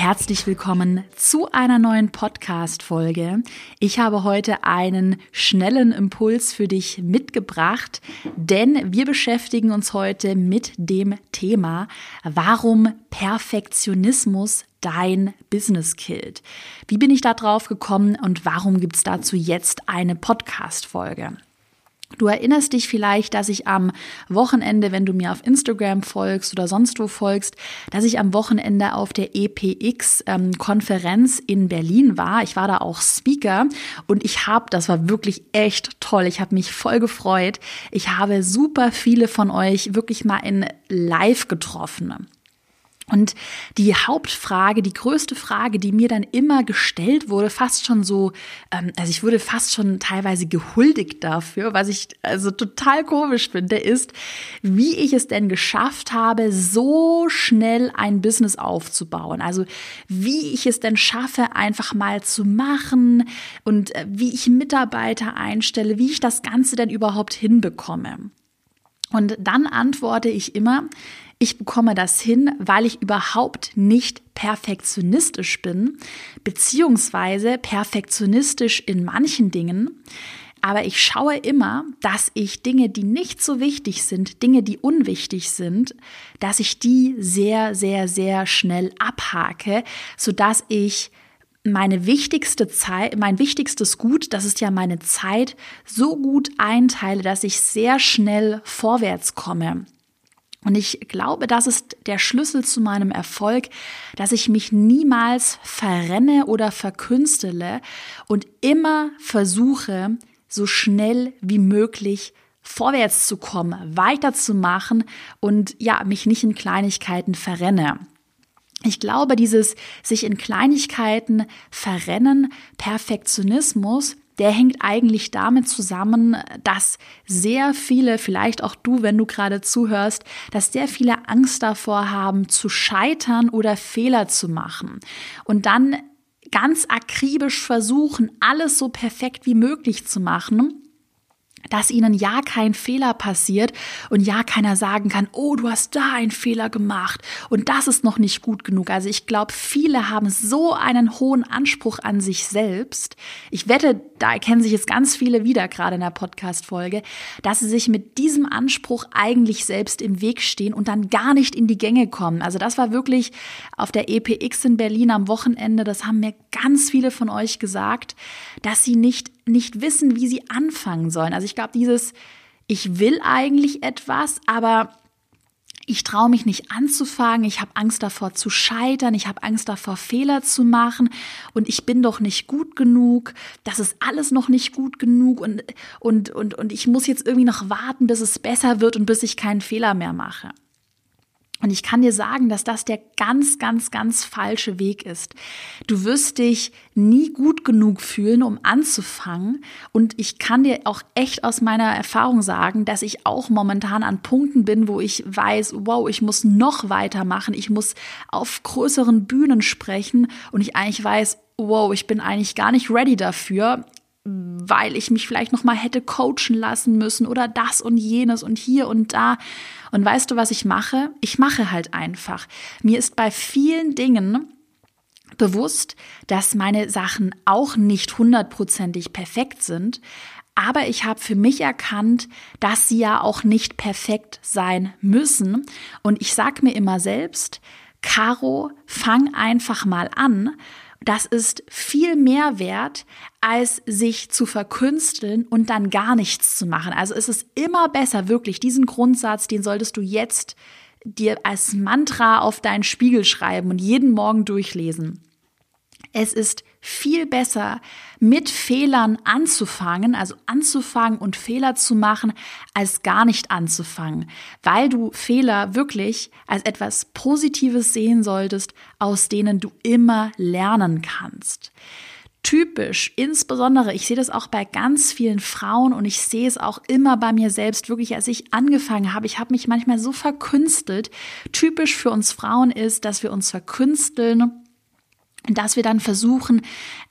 Herzlich willkommen zu einer neuen Podcast-Folge. Ich habe heute einen schnellen Impuls für dich mitgebracht, denn wir beschäftigen uns heute mit dem Thema, warum Perfektionismus dein Business killt. Wie bin ich da drauf gekommen und warum gibt es dazu jetzt eine Podcast-Folge? Du erinnerst dich vielleicht, dass ich am Wochenende, wenn du mir auf Instagram folgst oder sonst wo folgst, dass ich am Wochenende auf der EPX-Konferenz ähm, in Berlin war. Ich war da auch Speaker und ich habe, das war wirklich echt toll. Ich habe mich voll gefreut. Ich habe super viele von euch wirklich mal in Live getroffen. Und die Hauptfrage, die größte Frage, die mir dann immer gestellt wurde, fast schon so, ähm, also ich wurde fast schon teilweise gehuldigt dafür, was ich also total komisch finde, ist, wie ich es denn geschafft habe, so schnell ein Business aufzubauen. Also wie ich es denn schaffe, einfach mal zu machen und äh, wie ich Mitarbeiter einstelle, wie ich das Ganze denn überhaupt hinbekomme. Und dann antworte ich immer, ich bekomme das hin, weil ich überhaupt nicht perfektionistisch bin, beziehungsweise perfektionistisch in manchen Dingen. Aber ich schaue immer, dass ich Dinge, die nicht so wichtig sind, Dinge, die unwichtig sind, dass ich die sehr, sehr, sehr schnell abhake, sodass ich meine wichtigste Zeit, mein wichtigstes Gut, das ist ja meine Zeit, so gut einteile, dass ich sehr schnell vorwärts komme. Und ich glaube, das ist der Schlüssel zu meinem Erfolg, dass ich mich niemals verrenne oder verkünstele und immer versuche, so schnell wie möglich vorwärts zu kommen, weiterzumachen und ja, mich nicht in Kleinigkeiten verrenne. Ich glaube, dieses sich in Kleinigkeiten verrennen, Perfektionismus, der hängt eigentlich damit zusammen, dass sehr viele, vielleicht auch du, wenn du gerade zuhörst, dass sehr viele Angst davor haben, zu scheitern oder Fehler zu machen. Und dann ganz akribisch versuchen, alles so perfekt wie möglich zu machen dass ihnen ja kein Fehler passiert und ja keiner sagen kann, oh, du hast da einen Fehler gemacht und das ist noch nicht gut genug. Also ich glaube, viele haben so einen hohen Anspruch an sich selbst. Ich wette, da erkennen sich jetzt ganz viele wieder gerade in der Podcast-Folge, dass sie sich mit diesem Anspruch eigentlich selbst im Weg stehen und dann gar nicht in die Gänge kommen. Also das war wirklich auf der EPX in Berlin am Wochenende, das haben mir ganz viele von euch gesagt, dass sie nicht nicht wissen, wie sie anfangen sollen. Also ich glaube, dieses, ich will eigentlich etwas, aber ich traue mich nicht anzufangen, ich habe Angst davor zu scheitern, ich habe Angst davor Fehler zu machen. Und ich bin doch nicht gut genug, das ist alles noch nicht gut genug. Und, und, und, und ich muss jetzt irgendwie noch warten, bis es besser wird und bis ich keinen Fehler mehr mache. Und ich kann dir sagen, dass das der ganz, ganz, ganz falsche Weg ist. Du wirst dich nie gut genug fühlen, um anzufangen. Und ich kann dir auch echt aus meiner Erfahrung sagen, dass ich auch momentan an Punkten bin, wo ich weiß, wow, ich muss noch weitermachen. Ich muss auf größeren Bühnen sprechen. Und ich eigentlich weiß, wow, ich bin eigentlich gar nicht ready dafür weil ich mich vielleicht noch mal hätte coachen lassen müssen oder das und jenes und hier und da. Und weißt du, was ich mache? Ich mache halt einfach. Mir ist bei vielen Dingen bewusst, dass meine Sachen auch nicht hundertprozentig perfekt sind, aber ich habe für mich erkannt, dass sie ja auch nicht perfekt sein müssen. Und ich sag mir immer selbst, Caro, fang einfach mal an, das ist viel mehr wert, als sich zu verkünsteln und dann gar nichts zu machen. Also es ist immer besser, wirklich diesen Grundsatz, den solltest du jetzt dir als Mantra auf deinen Spiegel schreiben und jeden Morgen durchlesen. Es ist viel besser, mit Fehlern anzufangen, also anzufangen und Fehler zu machen, als gar nicht anzufangen, weil du Fehler wirklich als etwas Positives sehen solltest, aus denen du immer lernen kannst typisch, insbesondere, ich sehe das auch bei ganz vielen Frauen und ich sehe es auch immer bei mir selbst, wirklich als ich angefangen habe, ich habe mich manchmal so verkünstelt. Typisch für uns Frauen ist, dass wir uns verkünsteln dass wir dann versuchen,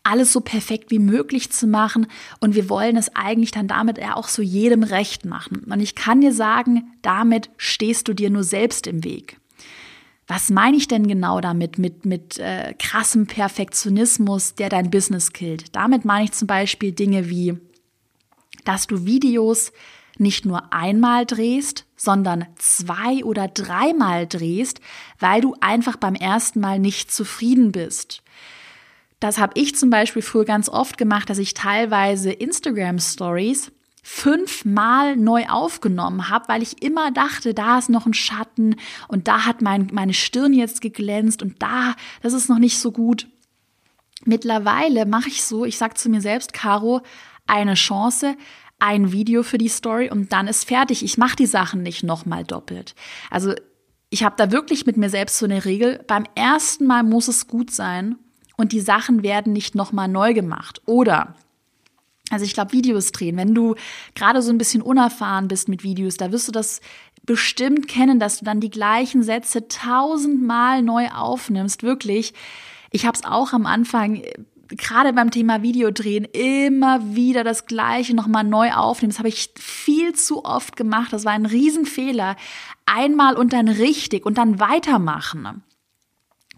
alles so perfekt wie möglich zu machen und wir wollen es eigentlich dann damit ja auch so jedem recht machen. Und ich kann dir sagen, damit stehst du dir nur selbst im Weg. Was meine ich denn genau damit, mit, mit äh, krassem Perfektionismus, der dein Business killt? Damit meine ich zum Beispiel Dinge wie, dass du Videos nicht nur einmal drehst, sondern zwei oder dreimal drehst, weil du einfach beim ersten Mal nicht zufrieden bist. Das habe ich zum Beispiel früher ganz oft gemacht, dass ich teilweise Instagram Stories fünfmal neu aufgenommen habe, weil ich immer dachte, da ist noch ein Schatten und da hat mein, meine Stirn jetzt geglänzt und da, das ist noch nicht so gut. Mittlerweile mache ich so, ich sage zu mir selbst, Caro, eine Chance, ein Video für die Story und dann ist fertig. Ich mache die Sachen nicht nochmal doppelt. Also ich habe da wirklich mit mir selbst so eine Regel. Beim ersten Mal muss es gut sein und die Sachen werden nicht nochmal neu gemacht. Oder also ich glaube, Videos drehen, wenn du gerade so ein bisschen unerfahren bist mit Videos, da wirst du das bestimmt kennen, dass du dann die gleichen Sätze tausendmal neu aufnimmst. Wirklich. Ich habe es auch am Anfang gerade beim Thema Videodrehen immer wieder das Gleiche nochmal neu aufnehmen. Das habe ich viel zu oft gemacht. Das war ein Riesenfehler. Einmal und dann richtig und dann weitermachen.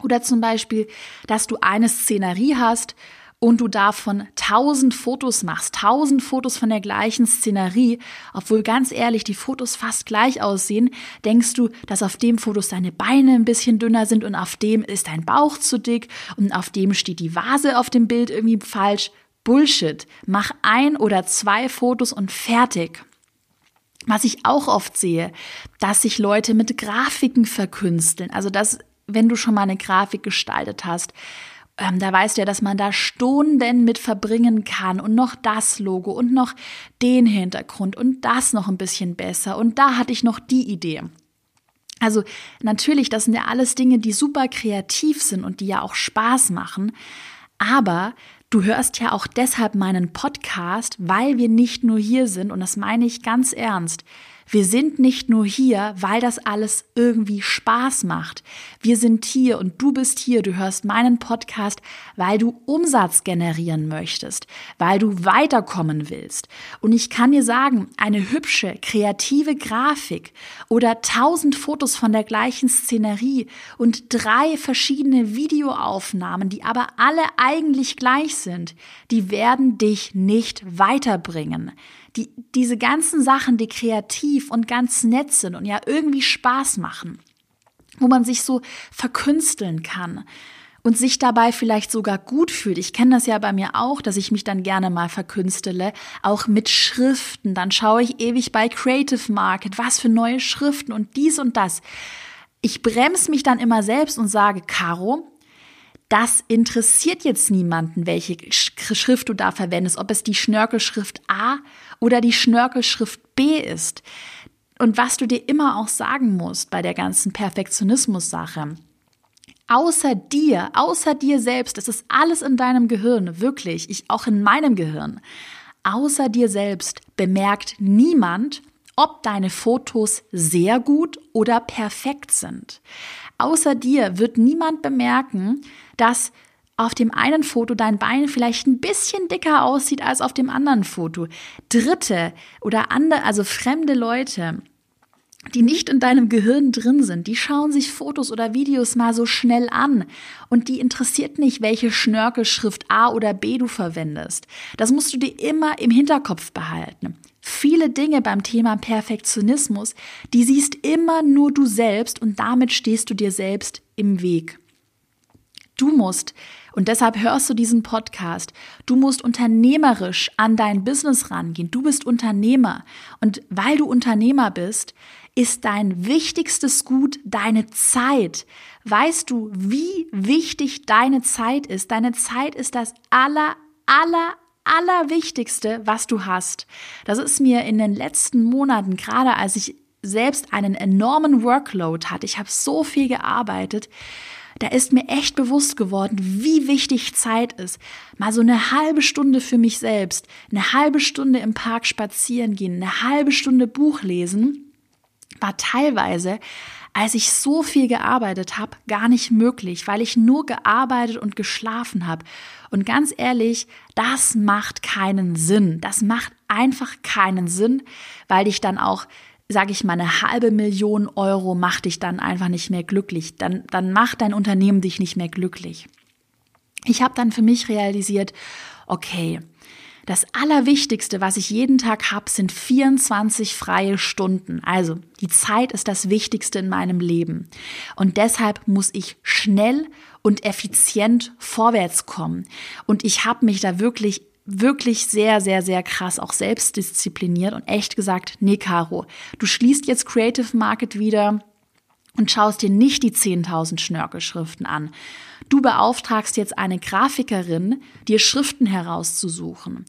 Oder zum Beispiel, dass du eine Szenerie hast und du davon tausend Fotos machst, tausend Fotos von der gleichen Szenerie, obwohl ganz ehrlich die Fotos fast gleich aussehen, denkst du, dass auf dem Fotos deine Beine ein bisschen dünner sind und auf dem ist dein Bauch zu dick und auf dem steht die Vase auf dem Bild irgendwie falsch. Bullshit. Mach ein oder zwei Fotos und fertig. Was ich auch oft sehe, dass sich Leute mit Grafiken verkünsteln. Also, dass, wenn du schon mal eine Grafik gestaltet hast, ähm, da weißt du ja, dass man da Stunden mit verbringen kann und noch das Logo und noch den Hintergrund und das noch ein bisschen besser und da hatte ich noch die Idee. Also natürlich, das sind ja alles Dinge, die super kreativ sind und die ja auch Spaß machen. Aber du hörst ja auch deshalb meinen Podcast, weil wir nicht nur hier sind, und das meine ich ganz ernst, wir sind nicht nur hier, weil das alles irgendwie Spaß macht. Wir sind hier und du bist hier, du hörst meinen Podcast, weil du Umsatz generieren möchtest, weil du weiterkommen willst. Und ich kann dir sagen, eine hübsche, kreative Grafik oder tausend Fotos von der gleichen Szenerie und drei verschiedene Videoaufnahmen, die aber alle eigentlich gleich sind, die werden dich nicht weiterbringen die, diese ganzen Sachen, die kreativ und ganz nett sind und ja irgendwie Spaß machen, wo man sich so verkünsteln kann und sich dabei vielleicht sogar gut fühlt. Ich kenne das ja bei mir auch, dass ich mich dann gerne mal verkünstele, auch mit Schriften. Dann schaue ich ewig bei Creative Market, was für neue Schriften und dies und das. Ich bremse mich dann immer selbst und sage, Caro, das interessiert jetzt niemanden, welche Schrift du da verwendest, ob es die Schnörkelschrift A oder die Schnörkelschrift B ist. Und was du dir immer auch sagen musst bei der ganzen Perfektionismus-Sache. Außer dir, außer dir selbst, das ist alles in deinem Gehirn, wirklich, ich auch in meinem Gehirn. Außer dir selbst bemerkt niemand, ob deine Fotos sehr gut oder perfekt sind. Außer dir wird niemand bemerken, dass auf dem einen Foto dein Bein vielleicht ein bisschen dicker aussieht als auf dem anderen Foto. Dritte oder andere, also fremde Leute, die nicht in deinem Gehirn drin sind, die schauen sich Fotos oder Videos mal so schnell an und die interessiert nicht, welche Schnörkelschrift A oder B du verwendest. Das musst du dir immer im Hinterkopf behalten. Viele Dinge beim Thema Perfektionismus, die siehst immer nur du selbst und damit stehst du dir selbst im Weg. Du musst, und deshalb hörst du diesen Podcast, du musst unternehmerisch an dein Business rangehen. Du bist Unternehmer. Und weil du Unternehmer bist, ist dein wichtigstes Gut deine Zeit. Weißt du, wie wichtig deine Zeit ist? Deine Zeit ist das aller, aller, allerwichtigste, was du hast. Das ist mir in den letzten Monaten, gerade als ich selbst einen enormen Workload hatte, ich habe so viel gearbeitet, da ist mir echt bewusst geworden, wie wichtig Zeit ist. Mal so eine halbe Stunde für mich selbst, eine halbe Stunde im Park spazieren gehen, eine halbe Stunde Buch lesen, war teilweise als ich so viel gearbeitet habe, gar nicht möglich, weil ich nur gearbeitet und geschlafen habe. Und ganz ehrlich, das macht keinen Sinn. Das macht einfach keinen Sinn, weil dich dann auch sage ich mal, eine halbe Million Euro macht dich dann einfach nicht mehr glücklich. Dann, dann macht dein Unternehmen dich nicht mehr glücklich. Ich habe dann für mich realisiert, okay, das Allerwichtigste, was ich jeden Tag habe, sind 24 freie Stunden. Also die Zeit ist das Wichtigste in meinem Leben. Und deshalb muss ich schnell und effizient vorwärts kommen. Und ich habe mich da wirklich wirklich sehr, sehr, sehr krass auch selbst diszipliniert und echt gesagt, nee, Caro, du schließt jetzt Creative Market wieder und schaust dir nicht die 10.000 Schnörkelschriften an, Du beauftragst jetzt eine Grafikerin, dir Schriften herauszusuchen.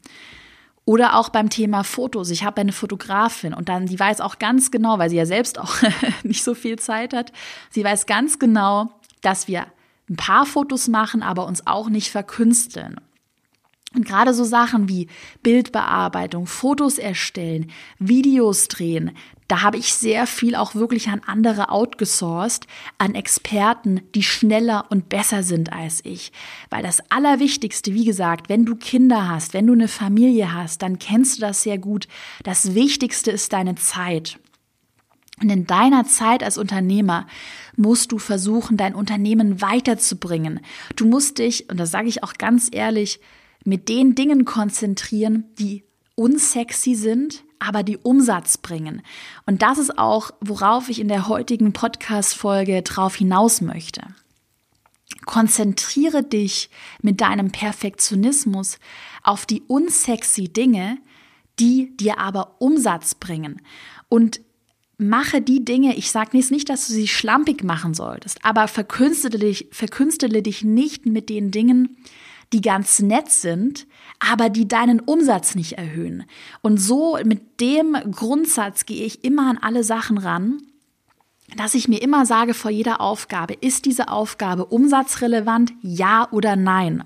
Oder auch beim Thema Fotos. Ich habe eine Fotografin und dann, die weiß auch ganz genau, weil sie ja selbst auch nicht so viel Zeit hat, sie weiß ganz genau, dass wir ein paar Fotos machen, aber uns auch nicht verkünsteln. Und gerade so Sachen wie Bildbearbeitung, Fotos erstellen, Videos drehen, da habe ich sehr viel auch wirklich an andere outgesourced, an Experten, die schneller und besser sind als ich. Weil das Allerwichtigste, wie gesagt, wenn du Kinder hast, wenn du eine Familie hast, dann kennst du das sehr gut. Das Wichtigste ist deine Zeit. Und in deiner Zeit als Unternehmer musst du versuchen, dein Unternehmen weiterzubringen. Du musst dich, und das sage ich auch ganz ehrlich, mit den Dingen konzentrieren, die unsexy sind, aber die Umsatz bringen. Und das ist auch, worauf ich in der heutigen Podcast-Folge drauf hinaus möchte. Konzentriere dich mit deinem Perfektionismus auf die unsexy Dinge, die dir aber Umsatz bringen. Und mache die Dinge, ich sage nicht, dass du sie schlampig machen solltest, aber verkünstele dich, verkünstele dich nicht mit den Dingen, die ganz nett sind, aber die deinen Umsatz nicht erhöhen. Und so mit dem Grundsatz gehe ich immer an alle Sachen ran, dass ich mir immer sage vor jeder Aufgabe, ist diese Aufgabe umsatzrelevant, ja oder nein?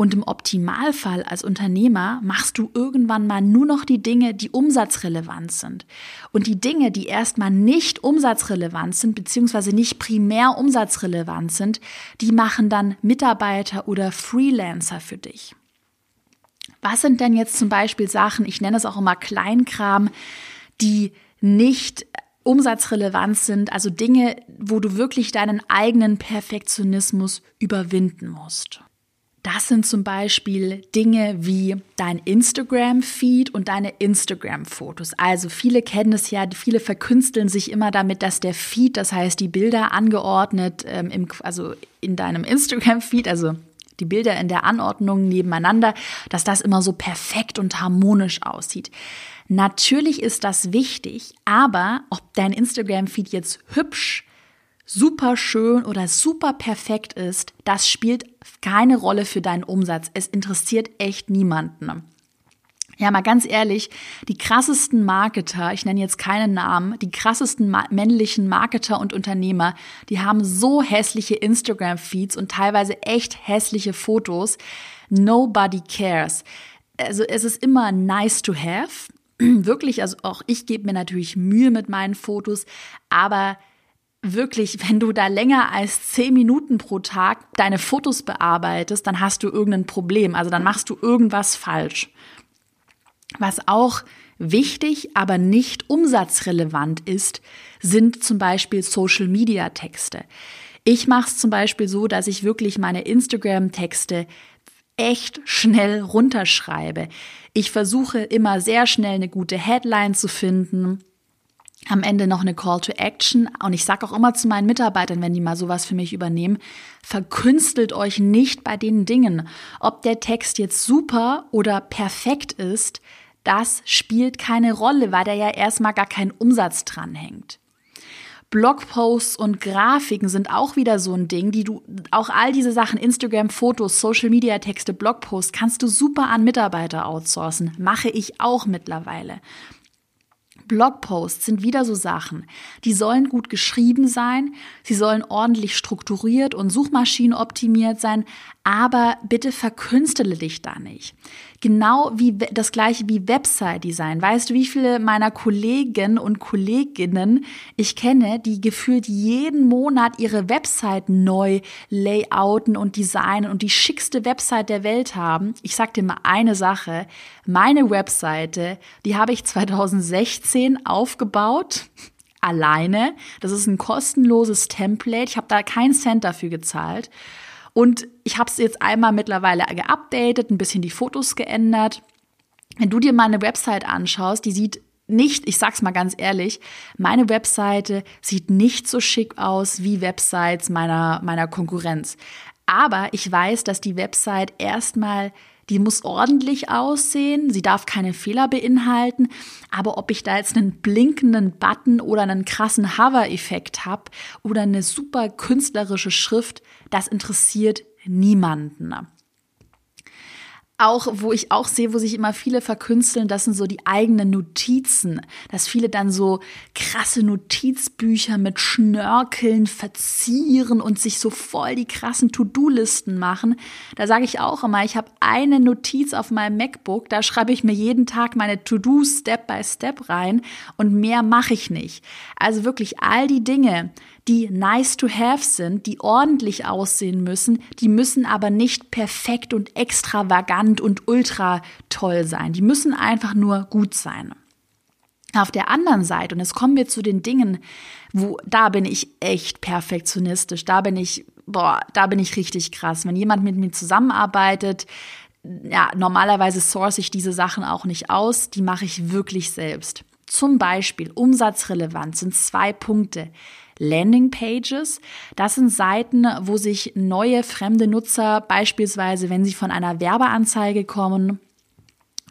Und im Optimalfall als Unternehmer machst du irgendwann mal nur noch die Dinge, die umsatzrelevant sind. Und die Dinge, die erstmal nicht umsatzrelevant sind, beziehungsweise nicht primär umsatzrelevant sind, die machen dann Mitarbeiter oder Freelancer für dich. Was sind denn jetzt zum Beispiel Sachen, ich nenne es auch immer Kleinkram, die nicht umsatzrelevant sind, also Dinge, wo du wirklich deinen eigenen Perfektionismus überwinden musst. Das sind zum Beispiel Dinge wie dein Instagram-Feed und deine Instagram-Fotos. Also viele kennen es ja, viele verkünsteln sich immer damit, dass der Feed, das heißt die Bilder angeordnet, ähm, im, also in deinem Instagram-Feed, also die Bilder in der Anordnung nebeneinander, dass das immer so perfekt und harmonisch aussieht. Natürlich ist das wichtig, aber ob dein Instagram-Feed jetzt hübsch super schön oder super perfekt ist, das spielt keine Rolle für deinen Umsatz. Es interessiert echt niemanden. Ja, mal ganz ehrlich, die krassesten Marketer, ich nenne jetzt keinen Namen, die krassesten männlichen Marketer und Unternehmer, die haben so hässliche Instagram-Feeds und teilweise echt hässliche Fotos. Nobody cares. Also es ist immer nice to have. Wirklich, also auch ich gebe mir natürlich Mühe mit meinen Fotos, aber wirklich, wenn du da länger als zehn Minuten pro Tag deine Fotos bearbeitest, dann hast du irgendein Problem. Also dann machst du irgendwas falsch. Was auch wichtig, aber nicht umsatzrelevant ist, sind zum Beispiel Social-Media-Texte. Ich mache es zum Beispiel so, dass ich wirklich meine Instagram-Texte echt schnell runterschreibe. Ich versuche immer sehr schnell eine gute Headline zu finden am Ende noch eine Call to Action. Und ich sage auch immer zu meinen Mitarbeitern, wenn die mal sowas für mich übernehmen, verkünstelt euch nicht bei den Dingen. Ob der Text jetzt super oder perfekt ist, das spielt keine Rolle, weil da ja erstmal gar kein Umsatz dranhängt. Blogposts und Grafiken sind auch wieder so ein Ding, die du, auch all diese Sachen, Instagram, Fotos, Social Media Texte, Blogposts, kannst du super an Mitarbeiter outsourcen. Mache ich auch mittlerweile. Blogposts sind wieder so Sachen. Die sollen gut geschrieben sein, sie sollen ordentlich strukturiert und suchmaschinenoptimiert sein, aber bitte verkünstele dich da nicht. Genau wie das gleiche wie Website-Design. Weißt du, wie viele meiner Kollegen und Kolleginnen ich kenne, die gefühlt jeden Monat ihre Website neu layouten und designen und die schickste Website der Welt haben? Ich sag dir mal eine Sache. Meine Webseite, die habe ich 2016 aufgebaut alleine. Das ist ein kostenloses Template. Ich habe da keinen Cent dafür gezahlt. Und ich habe es jetzt einmal mittlerweile geupdatet, ein bisschen die Fotos geändert. Wenn du dir meine Website anschaust, die sieht nicht, ich sag's mal ganz ehrlich, meine Webseite sieht nicht so schick aus wie Websites meiner, meiner Konkurrenz. Aber ich weiß, dass die Website erstmal die muss ordentlich aussehen, sie darf keine Fehler beinhalten, aber ob ich da jetzt einen blinkenden Button oder einen krassen Hover-Effekt habe oder eine super künstlerische Schrift, das interessiert niemanden auch, wo ich auch sehe, wo sich immer viele verkünsteln, das sind so die eigenen Notizen. Dass viele dann so krasse Notizbücher mit Schnörkeln verzieren und sich so voll die krassen To-Do-Listen machen. Da sage ich auch immer, ich habe eine Notiz auf meinem MacBook, da schreibe ich mir jeden Tag meine To-Do Step by Step rein und mehr mache ich nicht. Also wirklich all die Dinge, die nice to have sind, die ordentlich aussehen müssen, die müssen aber nicht perfekt und extravagant und ultra toll sein. Die müssen einfach nur gut sein. Auf der anderen Seite, und jetzt kommen wir zu den Dingen, wo da bin ich echt perfektionistisch, da bin ich, boah, da bin ich richtig krass. Wenn jemand mit mir zusammenarbeitet, ja, normalerweise source ich diese Sachen auch nicht aus, die mache ich wirklich selbst. Zum Beispiel Umsatzrelevanz sind zwei Punkte. Landingpages. Das sind Seiten, wo sich neue fremde Nutzer beispielsweise, wenn sie von einer Werbeanzeige kommen,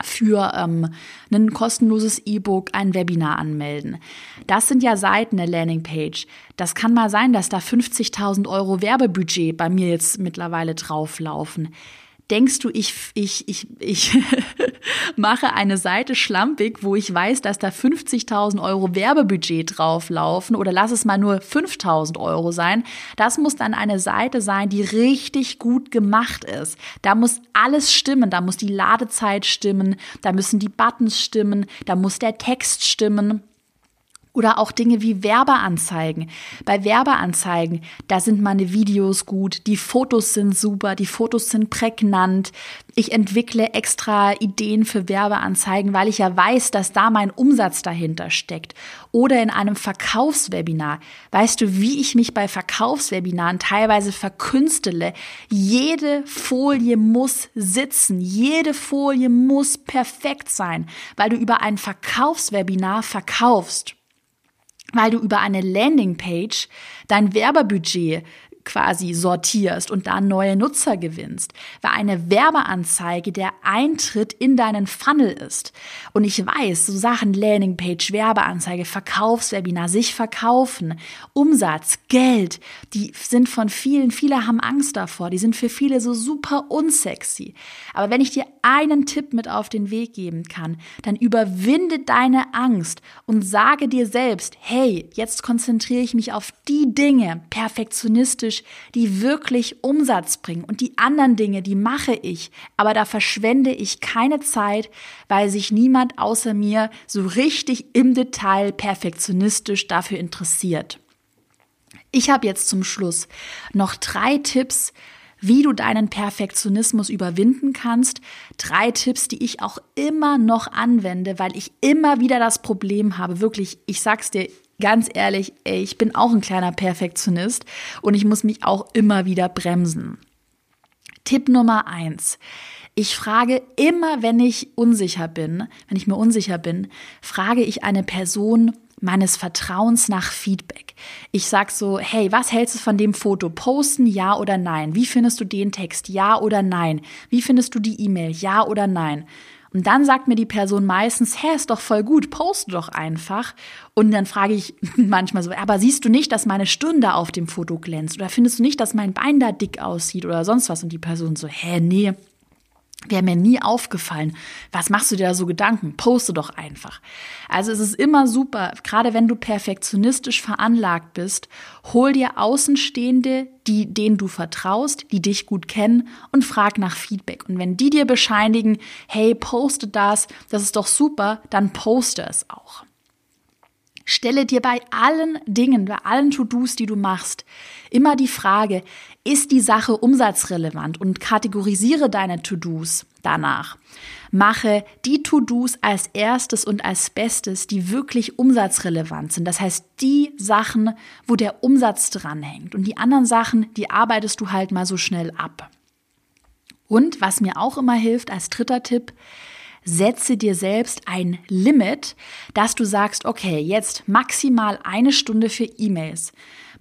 für ähm, ein kostenloses E-Book, ein Webinar anmelden. Das sind ja Seiten der Landingpage. Das kann mal sein, dass da 50.000 Euro Werbebudget bei mir jetzt mittlerweile drauflaufen. Denkst du, ich, ich, ich, ich mache eine Seite schlampig, wo ich weiß, dass da 50.000 Euro Werbebudget drauflaufen oder lass es mal nur 5.000 Euro sein. Das muss dann eine Seite sein, die richtig gut gemacht ist. Da muss alles stimmen. Da muss die Ladezeit stimmen. Da müssen die Buttons stimmen. Da muss der Text stimmen. Oder auch Dinge wie Werbeanzeigen. Bei Werbeanzeigen, da sind meine Videos gut, die Fotos sind super, die Fotos sind prägnant. Ich entwickle extra Ideen für Werbeanzeigen, weil ich ja weiß, dass da mein Umsatz dahinter steckt. Oder in einem Verkaufswebinar. Weißt du, wie ich mich bei Verkaufswebinaren teilweise verkünstele? Jede Folie muss sitzen. Jede Folie muss perfekt sein, weil du über ein Verkaufswebinar verkaufst weil du über eine Landingpage dein Werbebudget quasi sortierst und da neue Nutzer gewinnst, weil eine Werbeanzeige der Eintritt in deinen Funnel ist. Und ich weiß, so Sachen Landingpage, Werbeanzeige, Verkaufswebinar, sich verkaufen, Umsatz, Geld, die sind von vielen, viele haben Angst davor, die sind für viele so super unsexy. Aber wenn ich dir einen Tipp mit auf den Weg geben kann, dann überwinde deine Angst und sage dir selbst, hey, jetzt konzentriere ich mich auf die Dinge, perfektionistisch, die wirklich Umsatz bringen. Und die anderen Dinge, die mache ich. Aber da verschwende ich keine Zeit, weil sich niemand außer mir so richtig im Detail perfektionistisch dafür interessiert. Ich habe jetzt zum Schluss noch drei Tipps, wie du deinen Perfektionismus überwinden kannst. Drei Tipps, die ich auch immer noch anwende, weil ich immer wieder das Problem habe, wirklich, ich sag's dir, ganz ehrlich, ey, ich bin auch ein kleiner Perfektionist und ich muss mich auch immer wieder bremsen. Tipp Nummer eins. Ich frage immer, wenn ich unsicher bin, wenn ich mir unsicher bin, frage ich eine Person meines Vertrauens nach Feedback. Ich sag so, hey, was hältst du von dem Foto? Posten, ja oder nein? Wie findest du den Text? Ja oder nein? Wie findest du die E-Mail? Ja oder nein? Und dann sagt mir die Person meistens, hä, ist doch voll gut, poste doch einfach. Und dann frage ich manchmal so, aber siehst du nicht, dass meine Stirn da auf dem Foto glänzt? Oder findest du nicht, dass mein Bein da dick aussieht oder sonst was? Und die Person so, hä, nee, Wäre mir nie aufgefallen. Was machst du dir da so Gedanken? Poste doch einfach. Also es ist immer super, gerade wenn du perfektionistisch veranlagt bist, hol dir Außenstehende, die, denen du vertraust, die dich gut kennen und frag nach Feedback. Und wenn die dir bescheinigen, hey, poste das, das ist doch super, dann poste es auch. Stelle dir bei allen Dingen, bei allen To-Dos, die du machst, immer die Frage, ist die Sache umsatzrelevant und kategorisiere deine To-Dos danach. Mache die To-Dos als erstes und als bestes, die wirklich umsatzrelevant sind. Das heißt, die Sachen, wo der Umsatz dranhängt. Und die anderen Sachen, die arbeitest du halt mal so schnell ab. Und was mir auch immer hilft als dritter Tipp, setze dir selbst ein Limit, dass du sagst, okay, jetzt maximal eine Stunde für E-Mails,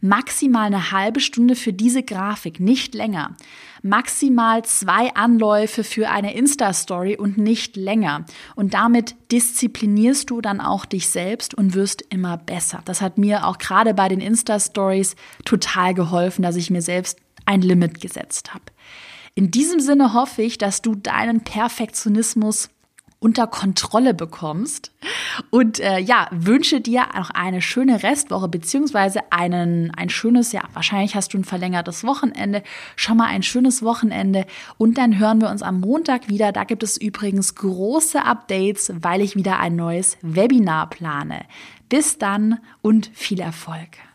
maximal eine halbe Stunde für diese Grafik, nicht länger, maximal zwei Anläufe für eine Insta-Story und nicht länger. Und damit disziplinierst du dann auch dich selbst und wirst immer besser. Das hat mir auch gerade bei den Insta-Stories total geholfen, dass ich mir selbst ein Limit gesetzt habe. In diesem Sinne hoffe ich, dass du deinen Perfektionismus unter Kontrolle bekommst. Und äh, ja, wünsche dir noch eine schöne Restwoche, beziehungsweise einen, ein schönes, ja, wahrscheinlich hast du ein verlängertes Wochenende. Schon mal ein schönes Wochenende. Und dann hören wir uns am Montag wieder. Da gibt es übrigens große Updates, weil ich wieder ein neues Webinar plane. Bis dann und viel Erfolg.